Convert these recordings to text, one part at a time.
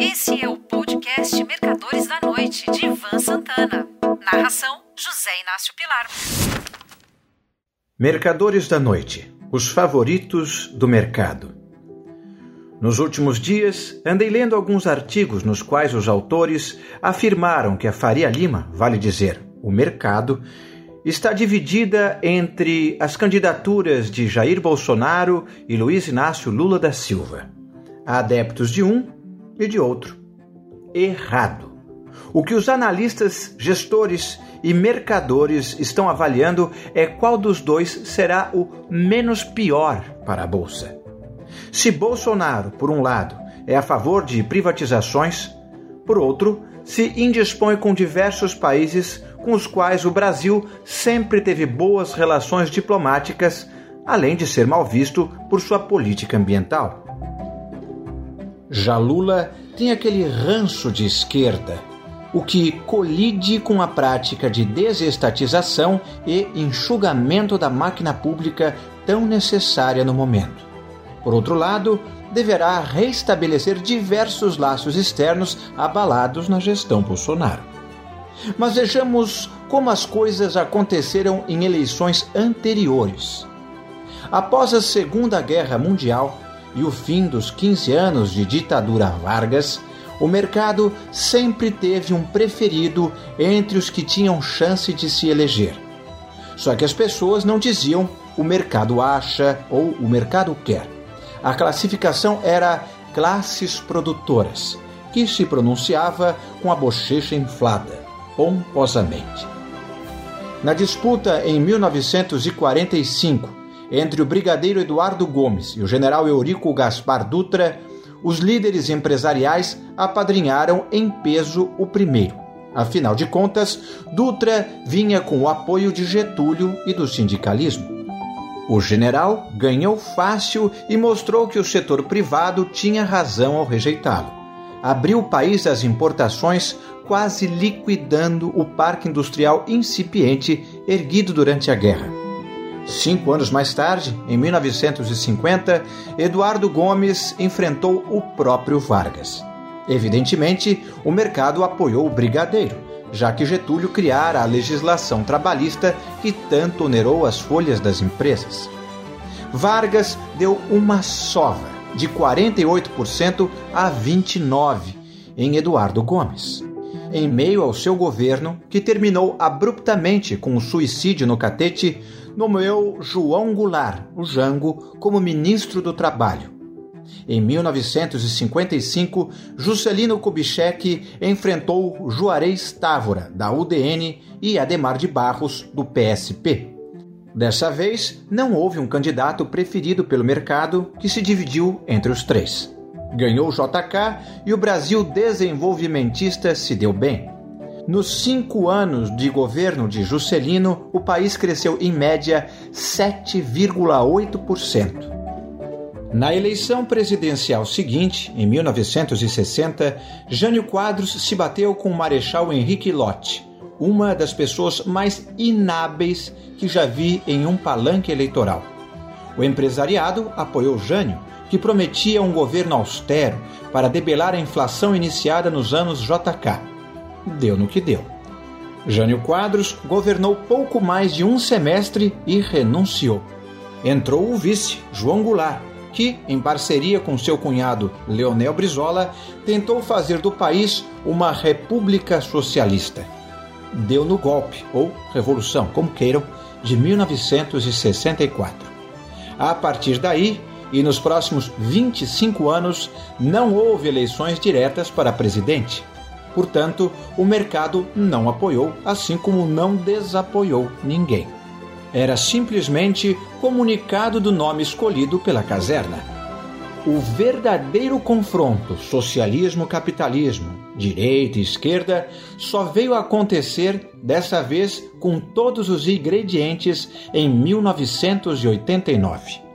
Esse é o podcast Mercadores da Noite, de Ivan Santana. Narração: José Inácio Pilar. Mercadores da Noite os favoritos do mercado. Nos últimos dias, andei lendo alguns artigos nos quais os autores afirmaram que a Faria Lima, vale dizer, o mercado, está dividida entre as candidaturas de Jair Bolsonaro e Luiz Inácio Lula da Silva. Há adeptos de um e de outro. Errado. O que os analistas, gestores e mercadores estão avaliando é qual dos dois será o menos pior para a Bolsa. Se Bolsonaro, por um lado, é a favor de privatizações, por outro, se indispõe com diversos países com os quais o Brasil sempre teve boas relações diplomáticas, além de ser mal visto por sua política ambiental. Já Lula tem aquele ranço de esquerda o que colide com a prática de desestatização e enxugamento da máquina pública tão necessária no momento. Por outro lado, deverá restabelecer diversos laços externos abalados na gestão Bolsonaro. Mas vejamos como as coisas aconteceram em eleições anteriores. Após a Segunda Guerra Mundial e o fim dos 15 anos de ditadura Vargas, o mercado sempre teve um preferido entre os que tinham chance de se eleger. Só que as pessoas não diziam o mercado acha ou o mercado quer. A classificação era classes produtoras, que se pronunciava com a bochecha inflada, pomposamente. Na disputa em 1945 entre o brigadeiro Eduardo Gomes e o general Eurico Gaspar Dutra, os líderes empresariais apadrinharam em peso o primeiro. Afinal de contas, Dutra vinha com o apoio de Getúlio e do sindicalismo. O general ganhou fácil e mostrou que o setor privado tinha razão ao rejeitá-lo. Abriu o país às importações, quase liquidando o parque industrial incipiente erguido durante a guerra. Cinco anos mais tarde, em 1950, Eduardo Gomes enfrentou o próprio Vargas. Evidentemente, o mercado apoiou o brigadeiro, já que Getúlio criara a legislação trabalhista que tanto onerou as folhas das empresas. Vargas deu uma sova de 48% a 29% em Eduardo Gomes. Em meio ao seu governo, que terminou abruptamente com o suicídio no catete, nomeou João Goulart, o Jango, como ministro do Trabalho. Em 1955, Juscelino Kubitschek enfrentou Juarez Távora, da UDN, e Ademar de Barros, do PSP. Dessa vez, não houve um candidato preferido pelo mercado que se dividiu entre os três. Ganhou o JK e o Brasil desenvolvimentista se deu bem. Nos cinco anos de governo de Juscelino, o país cresceu em média 7,8%. Na eleição presidencial seguinte, em 1960, Jânio Quadros se bateu com o Marechal Henrique Lott, uma das pessoas mais inábeis que já vi em um palanque eleitoral. O empresariado apoiou Jânio, que prometia um governo austero para debelar a inflação iniciada nos anos JK deu no que deu. Jânio Quadros governou pouco mais de um semestre e renunciou. Entrou o vice, João Goulart, que, em parceria com seu cunhado Leonel Brizola, tentou fazer do país uma república socialista. Deu no golpe, ou revolução, como queiram, de 1964. A partir daí, e nos próximos 25 anos, não houve eleições diretas para presidente. Portanto, o mercado não apoiou, assim como não desapoiou ninguém. Era simplesmente comunicado do nome escolhido pela caserna. O verdadeiro confronto socialismo-capitalismo, direita e esquerda, só veio acontecer dessa vez com todos os ingredientes em 1989.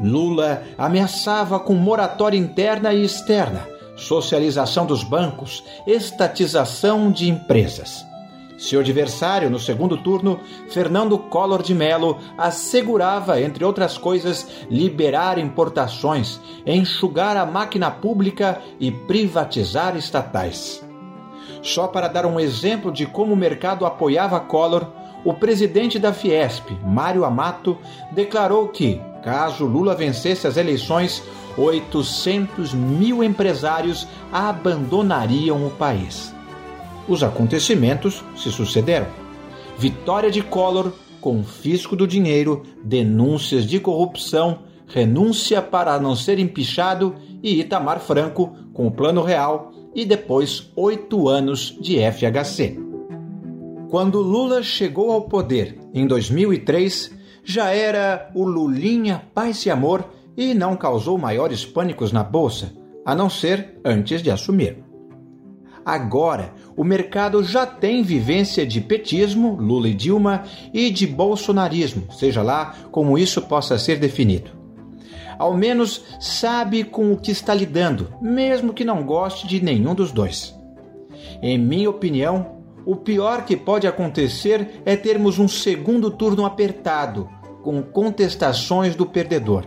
Lula ameaçava com moratória interna e externa socialização dos bancos, estatização de empresas. Seu adversário no segundo turno, Fernando Collor de Mello, assegurava, entre outras coisas, liberar importações, enxugar a máquina pública e privatizar estatais. Só para dar um exemplo de como o mercado apoiava Collor, o presidente da Fiesp, Mário Amato, declarou que, caso Lula vencesse as eleições, 800 mil empresários abandonariam o país. Os acontecimentos se sucederam. Vitória de Collor, confisco do dinheiro, denúncias de corrupção, renúncia para não ser empichado e Itamar Franco com o Plano Real e depois oito anos de FHC. Quando Lula chegou ao poder em 2003, já era o Lulinha Paz e Amor e não causou maiores pânicos na bolsa, a não ser antes de assumir. Agora, o mercado já tem vivência de petismo, Lula e Dilma, e de bolsonarismo, seja lá como isso possa ser definido. Ao menos sabe com o que está lidando, mesmo que não goste de nenhum dos dois. Em minha opinião, o pior que pode acontecer é termos um segundo turno apertado, com contestações do perdedor.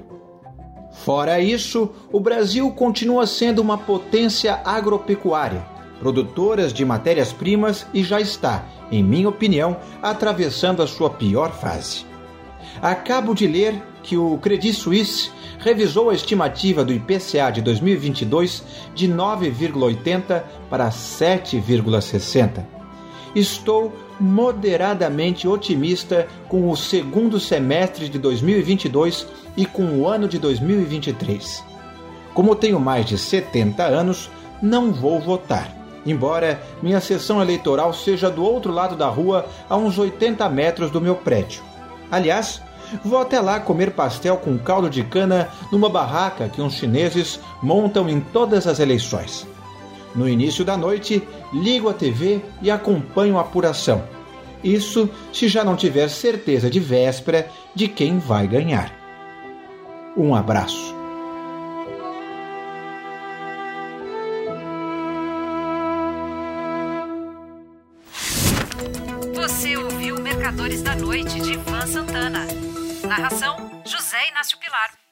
Fora isso, o Brasil continua sendo uma potência agropecuária produtoras de matérias-primas e já está, em minha opinião, atravessando a sua pior fase. Acabo de ler que o Credit Suisse revisou a estimativa do IPCA de 2022 de 9,80 para 7,60. Estou moderadamente otimista com o segundo semestre de 2022 e com o ano de 2023. Como tenho mais de 70 anos, não vou votar embora minha sessão eleitoral seja do outro lado da rua, a uns 80 metros do meu prédio. Aliás, vou até lá comer pastel com caldo de cana numa barraca que uns chineses montam em todas as eleições. No início da noite, ligo a TV e acompanho a apuração. Isso se já não tiver certeza de véspera de quem vai ganhar. Um abraço. Você ouviu Mercadores da Noite de Ivan Santana. Narração: José Inácio Pilar.